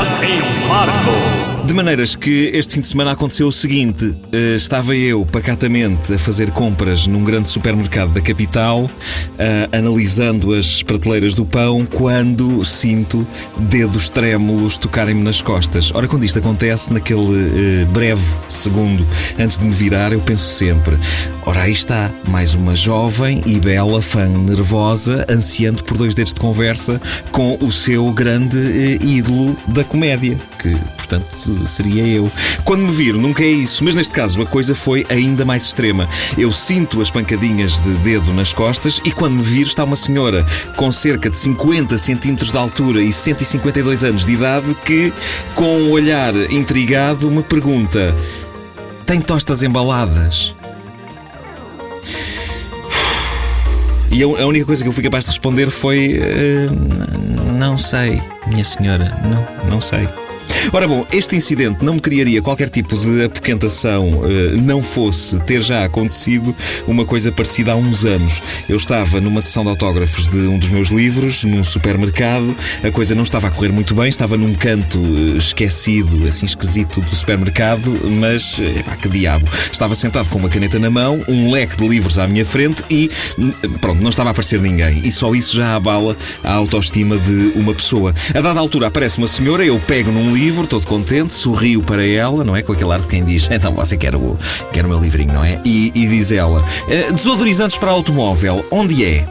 Desafio Marco. De maneiras que este fim de semana aconteceu o seguinte: eh, estava eu pacatamente a fazer compras num grande supermercado da capital, eh, analisando as prateleiras do pão, quando sinto dedos trêmulos tocarem-me nas costas. Ora, quando isto acontece, naquele eh, breve segundo antes de me virar, eu penso sempre: ora, aí está, mais uma jovem e bela fã nervosa, ansiando por dois dedos de conversa com o seu grande ídolo da comédia, que, portanto, seria eu. Quando me vir, nunca é isso, mas neste caso a coisa foi ainda mais extrema. Eu sinto as pancadinhas de dedo nas costas e quando me vir está uma senhora com cerca de 50 centímetros de altura e 152 anos de idade que, com um olhar intrigado, me pergunta: Tem tostas embaladas? E a única coisa que eu fui capaz de responder foi: uh, Não sei, minha senhora, não, não sei. Ora bom, este incidente não me criaria qualquer tipo de apoquentação, eh, não fosse ter já acontecido uma coisa parecida há uns anos. Eu estava numa sessão de autógrafos de um dos meus livros, num supermercado, a coisa não estava a correr muito bem, estava num canto eh, esquecido, assim esquisito do supermercado, mas, epá, que diabo. Estava sentado com uma caneta na mão, um leque de livros à minha frente e, pronto, não estava a aparecer ninguém. E só isso já abala a autoestima de uma pessoa. A dada altura aparece uma senhora, eu pego num livro livro, todo contente, sorrio para ela, não é? Com aquele ar de quem diz, então você quer o, quer o meu livrinho, não é? E, e diz ela, eh, desodorizantes para automóvel, onde é?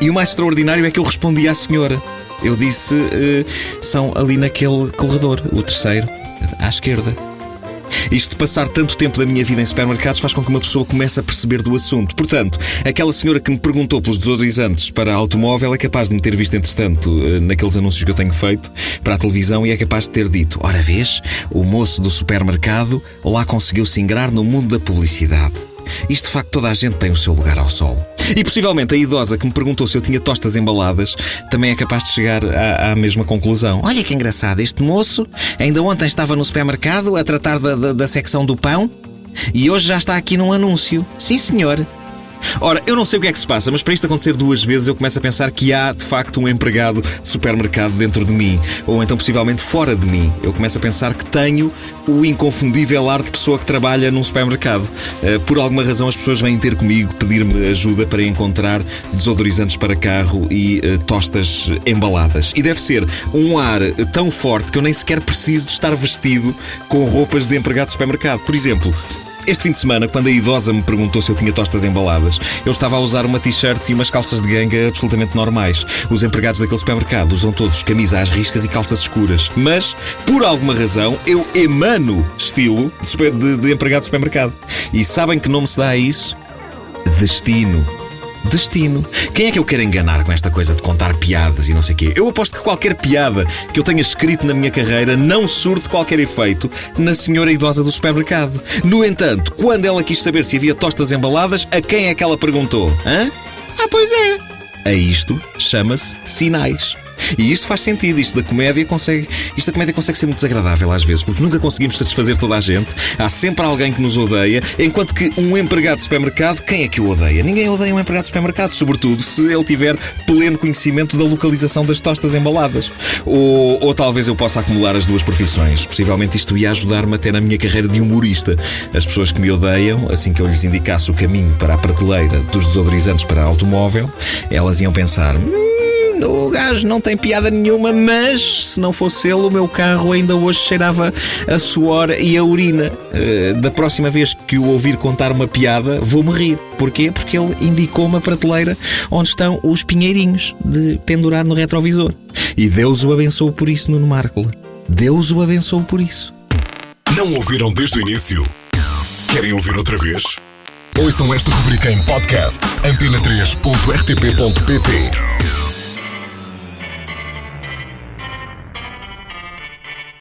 E o mais extraordinário é que eu respondi à senhora. Eu disse, uh, são ali naquele corredor, o terceiro, à esquerda. Isto de passar tanto tempo da minha vida em supermercados faz com que uma pessoa comece a perceber do assunto. Portanto, aquela senhora que me perguntou pelos desodorizantes para automóvel é capaz de me ter visto, entretanto, eh, naqueles anúncios que eu tenho feito para a televisão e é capaz de ter dito: Ora, vês, o moço do supermercado lá conseguiu se ingrar no mundo da publicidade. Isto de facto toda a gente tem o seu lugar ao sol. E possivelmente a idosa que me perguntou se eu tinha tostas embaladas também é capaz de chegar à, à mesma conclusão. Olha que engraçado, este moço ainda ontem estava no supermercado a tratar da, da, da secção do pão e hoje já está aqui num anúncio. Sim, senhor. Ora, eu não sei o que é que se passa, mas para isto acontecer duas vezes eu começo a pensar que há de facto um empregado de supermercado dentro de mim, ou então possivelmente fora de mim. Eu começo a pensar que tenho o inconfundível ar de pessoa que trabalha num supermercado. Eh, por alguma razão as pessoas vêm ter comigo pedir-me ajuda para encontrar desodorizantes para carro e uh, tostas embaladas. E deve ser um ar tão forte que eu nem sequer preciso de estar vestido com roupas de empregado de supermercado. Por exemplo, este fim de semana, quando a idosa me perguntou se eu tinha tostas embaladas, eu estava a usar uma t-shirt e umas calças de ganga absolutamente normais. Os empregados daquele supermercado usam todos camisa às riscas e calças escuras. Mas, por alguma razão, eu emano estilo de, de, de empregado de supermercado. E sabem que nome se dá a isso? Destino destino. Quem é que eu quero enganar com esta coisa de contar piadas e não sei o quê? Eu aposto que qualquer piada que eu tenha escrito na minha carreira não surte qualquer efeito na senhora idosa do supermercado. No entanto, quando ela quis saber se havia tostas embaladas, a quem é que ela perguntou? Hã? Ah, pois é. A isto chama-se sinais. E isto faz sentido, isto da comédia consegue. Isto da comédia consegue ser muito desagradável às vezes, porque nunca conseguimos satisfazer toda a gente. Há sempre alguém que nos odeia, enquanto que um empregado de supermercado, quem é que o odeia? Ninguém odeia um empregado de supermercado, sobretudo se ele tiver pleno conhecimento da localização das tostas embaladas. Ou, ou talvez eu possa acumular as duas profissões. Possivelmente isto ia ajudar-me até na minha carreira de humorista. As pessoas que me odeiam, assim que eu lhes indicasse o caminho para a prateleira dos desodorizantes para automóvel, elas iam pensar. O gajo não tem piada nenhuma, mas se não fosse ele, o meu carro ainda hoje cheirava a suor e a urina. Uh, da próxima vez que o ouvir contar uma piada, vou-me rir. Porquê? Porque ele indicou uma prateleira onde estão os pinheirinhos de pendurar no retrovisor. E Deus o abençoou por isso, Nuno Marco. Deus o abençoou por isso. Não ouviram desde o início? Querem ouvir outra vez? Ouçam esta rubrica em podcast antena3.rtp.pt